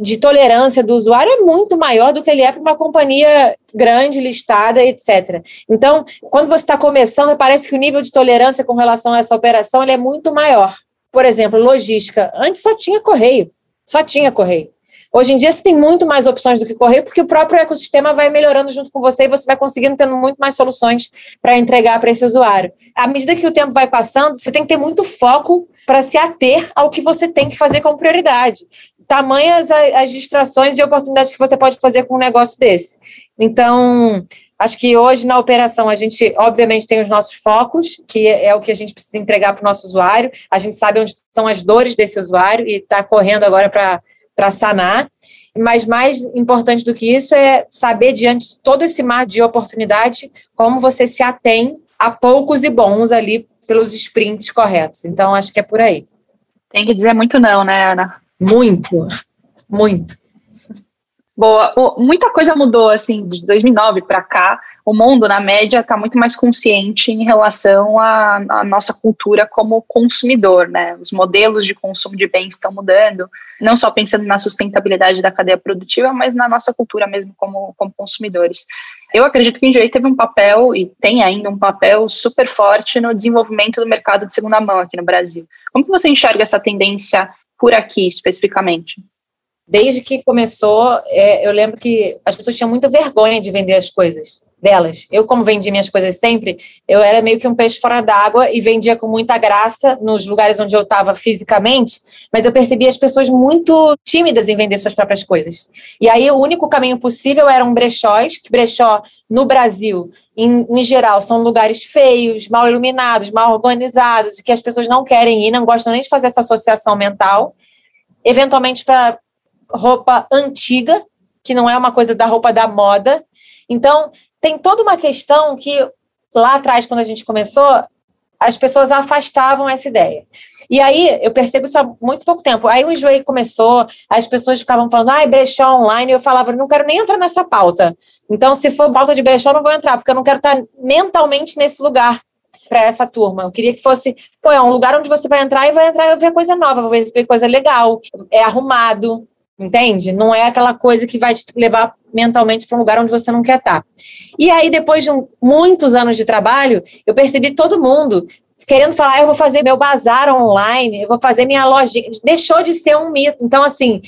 A: de tolerância do usuário é muito maior do que ele é para uma companhia grande, listada, etc. Então, quando você está começando, parece que o nível de tolerância com relação a essa operação é muito maior. Por exemplo, logística. Antes só tinha correio. Só tinha correio. Hoje em dia você tem muito mais opções do que correio, porque o próprio ecossistema vai melhorando junto com você e você vai conseguindo tendo muito mais soluções para entregar para esse usuário. À medida que o tempo vai passando, você tem que ter muito foco para se ater ao que você tem que fazer como prioridade. Tamanhas as distrações e oportunidades que você pode fazer com um negócio desse. Então, Acho que hoje na operação a gente, obviamente, tem os nossos focos, que é o que a gente precisa entregar para o nosso usuário. A gente sabe onde estão as dores desse usuário e está correndo agora para para sanar. Mas mais importante do que isso é saber, diante de todo esse mar de oportunidade, como você se atém a poucos e bons ali pelos sprints corretos. Então, acho que é por aí.
C: Tem que dizer muito não, né, Ana?
A: Muito, muito.
C: Boa. Muita coisa mudou, assim, de 2009 para cá. O mundo, na média, está muito mais consciente em relação à, à, nossa cultura como consumidor, né? Os modelos de consumo de bens estão mudando, não só pensando na sustentabilidade da cadeia produtiva, mas na nossa cultura mesmo como, como consumidores. Eu acredito que o Enjoei teve um papel, e tem ainda um papel super forte no desenvolvimento do mercado de segunda mão aqui no Brasil. Como que você enxerga essa tendência por aqui, especificamente?
A: Desde que começou, é, eu lembro que as pessoas tinham muita vergonha de vender as coisas delas. Eu, como vendi minhas coisas sempre, eu era meio que um peixe fora d'água e vendia com muita graça nos lugares onde eu estava fisicamente, mas eu percebia as pessoas muito tímidas em vender suas próprias coisas. E aí o único caminho possível eram brechós, que brechó no Brasil, em, em geral, são lugares feios, mal iluminados, mal organizados, que as pessoas não querem ir, não gostam nem de fazer essa associação mental. Eventualmente para roupa antiga, que não é uma coisa da roupa da moda. Então, tem toda uma questão que lá atrás, quando a gente começou, as pessoas afastavam essa ideia. E aí, eu percebo isso há muito pouco tempo. Aí o enjoei começou, as pessoas ficavam falando, ai, brechó online, eu falava, não quero nem entrar nessa pauta. Então, se for pauta de brechó, não vou entrar, porque eu não quero estar mentalmente nesse lugar para essa turma. Eu queria que fosse, pô, é um lugar onde você vai entrar e vai entrar e ver coisa nova, vai ver coisa legal, é arrumado, Entende? Não é aquela coisa que vai te levar mentalmente para um lugar onde você não quer estar. E aí, depois de um, muitos anos de trabalho, eu percebi todo mundo querendo falar, eu vou fazer meu bazar online, eu vou fazer minha lojinha. Deixou de ser um mito. Então, assim,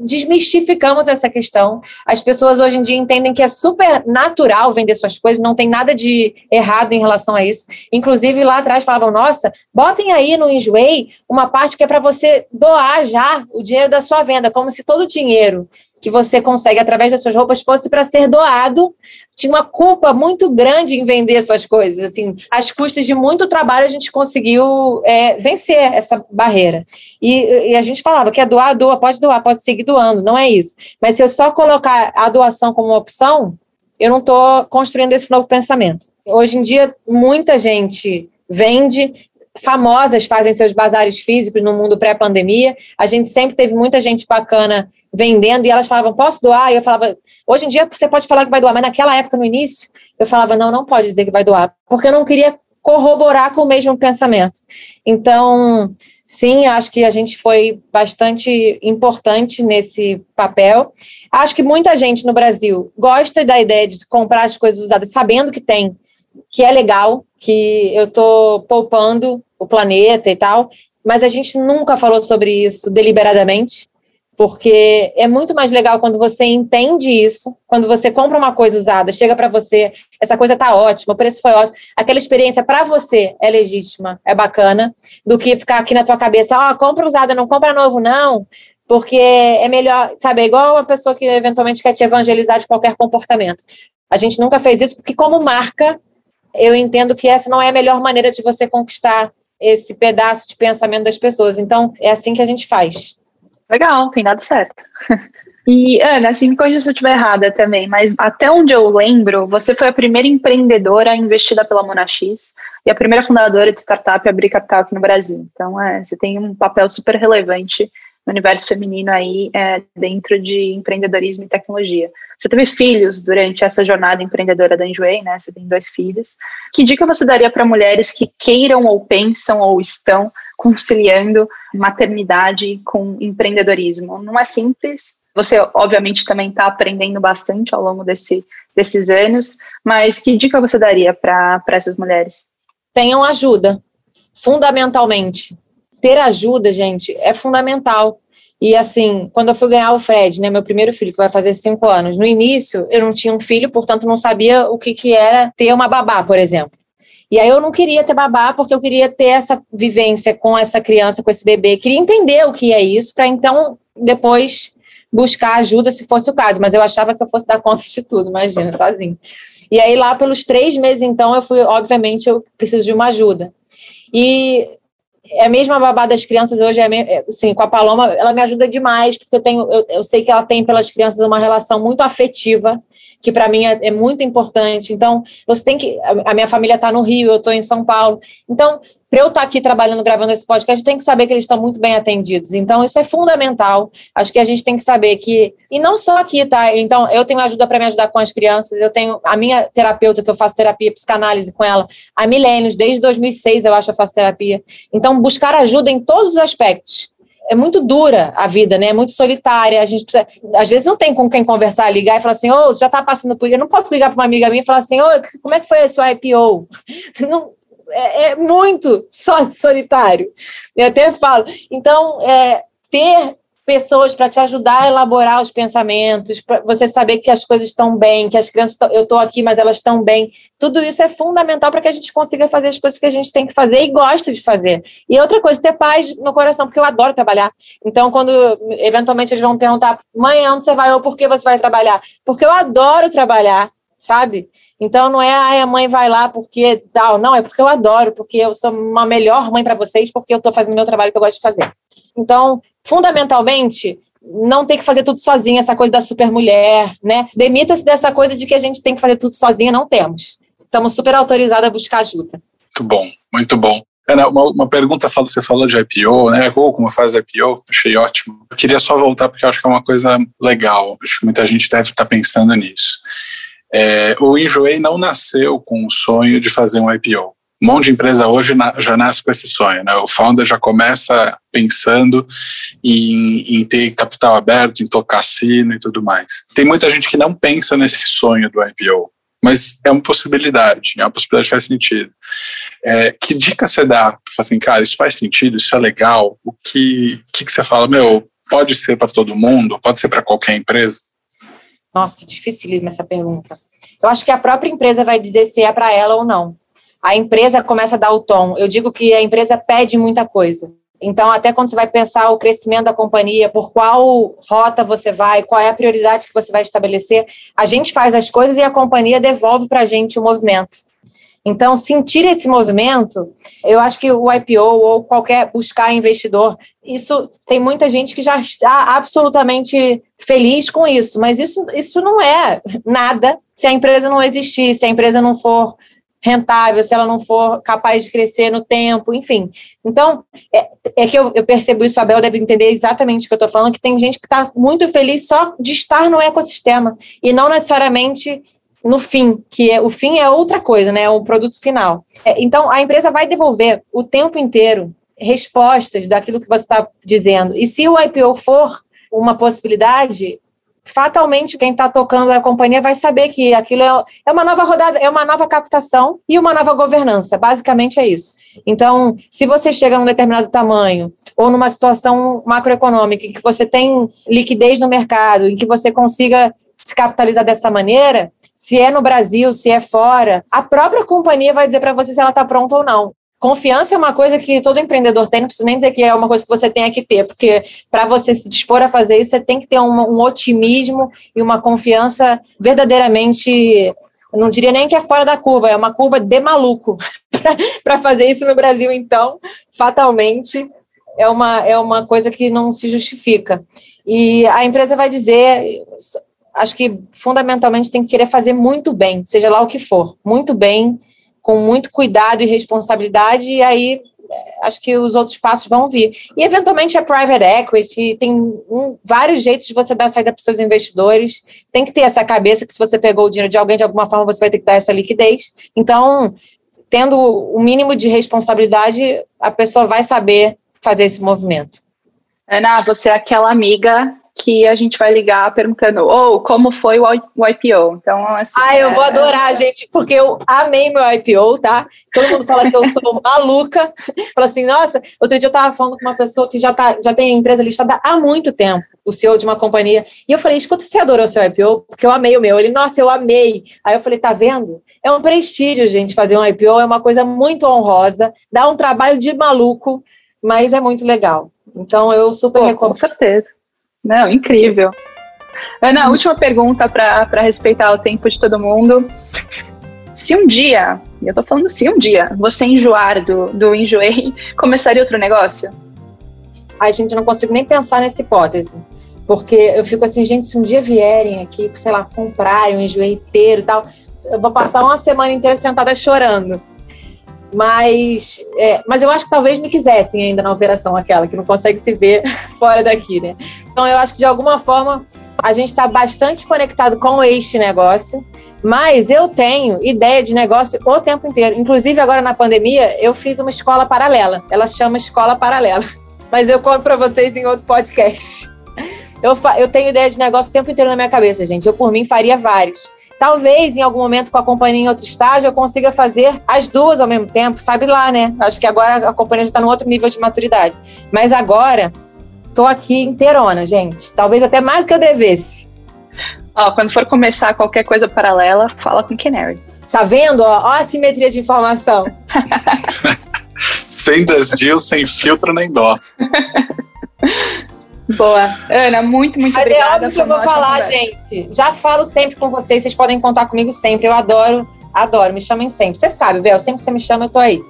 A: desmistificamos essa questão. As pessoas hoje em dia entendem que é super natural vender suas coisas, não tem nada de errado em relação a isso. Inclusive, lá atrás falavam, nossa, botem aí no Enjoei uma parte que é para você doar já o dinheiro da sua venda, como se todo o dinheiro que você consegue através das suas roupas fosse para ser doado. Tinha uma culpa muito grande em vender suas coisas. Assim, às custas de muito trabalho, a gente conseguiu é, vencer essa barreira. E, e, a gente falava que é doar, doa, pode doar, pode seguir doando, não é isso. Mas se eu só colocar a doação como opção, eu não estou construindo esse novo pensamento. Hoje em dia, muita gente vende famosas fazem seus bazares físicos no mundo pré-pandemia. A gente sempre teve muita gente bacana vendendo e elas falavam, posso doar? E eu falava, hoje em dia você pode falar que vai doar, mas naquela época, no início, eu falava, não, não pode dizer que vai doar, porque eu não queria corroborar com o mesmo pensamento. Então, sim, acho que a gente foi bastante importante nesse papel. Acho que muita gente no Brasil gosta da ideia de comprar as coisas usadas sabendo que tem que é legal, que eu estou poupando o planeta e tal, mas a gente nunca falou sobre isso deliberadamente, porque é muito mais legal quando você entende isso, quando você compra uma coisa usada, chega para você, essa coisa tá ótima, o preço foi ótimo, aquela experiência para você é legítima, é bacana, do que ficar aqui na tua cabeça, ó, oh, compra usada, não compra novo, não, porque é melhor, sabe, é igual a pessoa que eventualmente quer te evangelizar de qualquer comportamento. A gente nunca fez isso porque como marca eu entendo que essa não é a melhor maneira de você conquistar esse pedaço de pensamento das pessoas. Então, é assim que a gente faz.
C: Legal, tem dado certo. E, Ana, assim, me corrija se eu estiver errada também, mas até onde eu lembro, você foi a primeira empreendedora investida pela Monax e a primeira fundadora de startup a abrir capital aqui no Brasil. Então, é, você tem um papel super relevante no universo feminino aí é, dentro de empreendedorismo e tecnologia. Você teve filhos durante essa jornada empreendedora da Enjoei, né? Você tem dois filhos. Que dica você daria para mulheres que queiram ou pensam ou estão conciliando maternidade com empreendedorismo? Não é simples. Você, obviamente, também está aprendendo bastante ao longo desse, desses anos, mas que dica você daria para essas mulheres?
A: Tenham ajuda, fundamentalmente ter ajuda, gente, é fundamental. E assim, quando eu fui ganhar o Fred, né, meu primeiro filho, que vai fazer cinco anos, no início eu não tinha um filho, portanto não sabia o que, que era ter uma babá, por exemplo. E aí eu não queria ter babá porque eu queria ter essa vivência com essa criança, com esse bebê, queria entender o que é isso, para então depois buscar ajuda se fosse o caso. Mas eu achava que eu fosse dar conta de tudo, imagina, sozinho. E aí lá pelos três meses, então, eu fui, obviamente, eu preciso de uma ajuda. E é a mesma babá das crianças hoje, é, assim, com a Paloma, ela me ajuda demais, porque eu tenho, eu, eu sei que ela tem pelas crianças uma relação muito afetiva, que para mim é, é, muito importante. Então, você tem que. A, a minha família está no Rio, eu estou em São Paulo. Então, para eu estar tá aqui trabalhando, gravando esse podcast, eu tenho que saber que eles estão muito bem atendidos. Então, isso é fundamental. Acho que a gente tem que saber que. E não só aqui, tá? Então, eu tenho ajuda para me ajudar com as crianças. Eu tenho a minha terapeuta, que eu faço terapia, psicanálise com ela há milênios, desde 2006, eu acho, eu faço terapia. Então, buscar ajuda em todos os aspectos é muito dura a vida, né? É muito solitária. A gente precisa, às vezes não tem com quem conversar, ligar e falar assim, ô, oh, já tá passando por. Eu não posso ligar para uma amiga minha e falar assim, ô, oh, como é que foi a sua IPO? Não, é, é muito só solitário. Eu até falo. Então, é, ter pessoas para te ajudar a elaborar os pensamentos, para você saber que as coisas estão bem, que as crianças, eu estou aqui, mas elas estão bem. Tudo isso é fundamental para que a gente consiga fazer as coisas que a gente tem que fazer e gosta de fazer. E outra coisa, ter paz no coração, porque eu adoro trabalhar. Então, quando eventualmente eles vão perguntar, mãe, onde você vai ou por que você vai trabalhar? Porque eu adoro trabalhar, sabe? Então não é ai, a mãe vai lá porque tal, não, é porque eu adoro, porque eu sou uma melhor mãe para vocês, porque eu estou fazendo meu trabalho que eu gosto de fazer. Então, fundamentalmente, não tem que fazer tudo sozinha, essa coisa da super mulher, né? Demita-se dessa coisa de que a gente tem que fazer tudo sozinha, não temos. Estamos super autorizados a buscar ajuda.
B: Muito bom, muito bom. Ana, uma, uma pergunta, você falou de IPO, né? Ou como faz IPO, achei ótimo. Eu queria só voltar porque eu acho que é uma coisa legal. Acho que muita gente deve estar pensando nisso. É, o Enjoei não nasceu com o sonho de fazer um IPO. Um monte de empresa hoje na, já nasce com esse sonho. Né? O founder já começa pensando em, em, ter capital aberto, em tocar sino e tudo mais. Tem muita gente que não pensa nesse sonho do IPO, mas é uma possibilidade, é uma possibilidade que faz sentido. É, que dica você dá? Assim, cara, isso faz sentido, isso é legal. O que, que, que você fala, meu, pode ser para todo mundo, pode ser para qualquer empresa?
A: Nossa, que dificílima essa pergunta. Eu acho que a própria empresa vai dizer se é para ela ou não. A empresa começa a dar o tom. Eu digo que a empresa pede muita coisa. Então, até quando você vai pensar o crescimento da companhia, por qual rota você vai, qual é a prioridade que você vai estabelecer, a gente faz as coisas e a companhia devolve para a gente o movimento. Então, sentir esse movimento, eu acho que o IPO ou qualquer buscar investidor, isso tem muita gente que já está absolutamente feliz com isso, mas isso, isso não é nada se a empresa não existir, se a empresa não for rentável, se ela não for capaz de crescer no tempo, enfim. Então, é, é que eu, eu, percebo isso, a Bel deve entender exatamente o que eu estou falando, que tem gente que está muito feliz só de estar no ecossistema e não necessariamente no fim, que é, o fim é outra coisa, né? É o produto final. É, então, a empresa vai devolver o tempo inteiro respostas daquilo que você está dizendo. E se o IPO for uma possibilidade, fatalmente quem está tocando a companhia vai saber que aquilo é, é uma nova rodada, é uma nova captação e uma nova governança. Basicamente é isso. Então, se você chega num determinado tamanho ou numa situação macroeconômica em que você tem liquidez no mercado, em que você consiga se capitalizar dessa maneira, se é no Brasil, se é fora, a própria companhia vai dizer para você se ela está pronta ou não. Confiança é uma coisa que todo empreendedor tem, não preciso nem dizer que é uma coisa que você tem que ter, porque para você se dispor a fazer isso, você tem que ter um, um otimismo e uma confiança verdadeiramente, não diria nem que é fora da curva, é uma curva de maluco para fazer isso no Brasil, então, fatalmente, é uma, é uma coisa que não se justifica. E a empresa vai dizer, acho que fundamentalmente tem que querer fazer muito bem, seja lá o que for, muito bem com muito cuidado e responsabilidade, e aí é, acho que os outros passos vão vir. E, eventualmente, a private equity tem um, vários jeitos de você dar saída para os seus investidores. Tem que ter essa cabeça que, se você pegou o dinheiro de alguém, de alguma forma, você vai ter que dar essa liquidez. Então, tendo o mínimo de responsabilidade, a pessoa vai saber fazer esse movimento.
C: Ana, você é aquela amiga que a gente vai ligar perguntando, ou oh, como foi o IPO? Então,
A: assim. Ah, eu é... vou adorar, gente, porque eu amei meu IPO, tá? Todo mundo fala que eu sou maluca. Fala assim, nossa, outro dia eu tava falando com uma pessoa que já, tá, já tem empresa listada há muito tempo, o CEO de uma companhia. E eu falei, escuta, você adorou seu IPO? Porque eu amei o meu. Ele, nossa, eu amei. Aí eu falei, tá vendo? É um prestígio, gente, fazer um IPO, é uma coisa muito honrosa, dá um trabalho de maluco, mas é muito legal. Então, eu super
C: Pô,
A: recomendo.
C: Com certeza. Não, incrível. Ana, última pergunta para respeitar o tempo de todo mundo. Se um dia, eu tô falando se um dia, você enjoar do, do enjoei, começaria outro negócio?
A: Ai, gente, não consigo nem pensar nessa hipótese. Porque eu fico assim, gente, se um dia vierem aqui, sei lá, comprarem um enjoei inteiro e tal, eu vou passar uma semana inteira sentada chorando. Mas, é, mas eu acho que talvez me quisessem ainda na operação aquela, que não consegue se ver fora daqui, né? Então eu acho que de alguma forma a gente está bastante conectado com este negócio, mas eu tenho ideia de negócio o tempo inteiro. Inclusive, agora na pandemia, eu fiz uma escola paralela. Ela chama Escola Paralela. Mas eu conto para vocês em outro podcast. Eu, eu tenho ideia de negócio o tempo inteiro na minha cabeça, gente. Eu, por mim, faria vários. Talvez em algum momento com a companhia em outro estágio eu consiga fazer as duas ao mesmo tempo, sabe lá, né? Acho que agora a companhia já está num outro nível de maturidade. Mas agora, tô aqui inteirona, gente. Talvez até mais do que eu devesse.
C: Ó, quando for começar qualquer coisa paralela, fala com o Canary.
A: Tá vendo? Ó, ó a simetria de informação.
B: sem desdil, sem filtro nem dó.
C: Boa. Ana, muito, muito
A: Mas
C: obrigada.
A: Mas é óbvio que eu vou falar, conversa. gente. Já falo sempre com vocês, vocês podem contar comigo sempre. Eu adoro, adoro, me chamem sempre. Você sabe, Bel, sempre que você me chama, eu tô aí.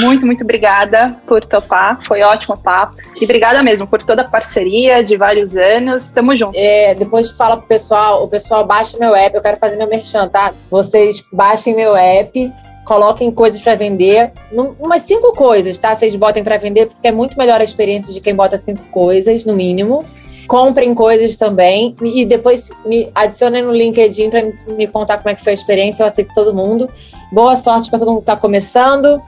C: Muito, muito obrigada por topar. Foi ótimo o papo. E obrigada mesmo por toda a parceria de vários anos. Tamo junto.
A: É, depois fala pro pessoal, o pessoal baixa meu app, eu quero fazer meu merchan, tá? Vocês baixem meu app coloquem coisas para vender, umas cinco coisas, tá? Vocês botem para vender, porque é muito melhor a experiência de quem bota cinco coisas, no mínimo. Comprem coisas também e depois me adicionem no LinkedIn para me contar como é que foi a experiência. Eu aceito todo mundo. Boa sorte para todo mundo que está começando.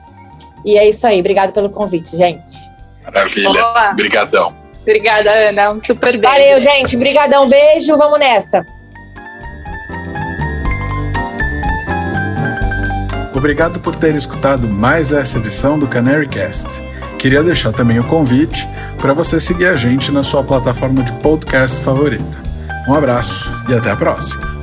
A: E é isso aí. Obrigada pelo convite, gente.
B: Maravilha. Boa. Obrigadão.
C: Obrigada, Ana. Um super beijo.
A: Valeu, gente. Obrigadão. Beijo. Vamos nessa.
B: Obrigado por ter escutado mais essa edição do Canary Cast. Queria deixar também o convite para você seguir a gente na sua plataforma de podcast favorita. Um abraço e até a próxima!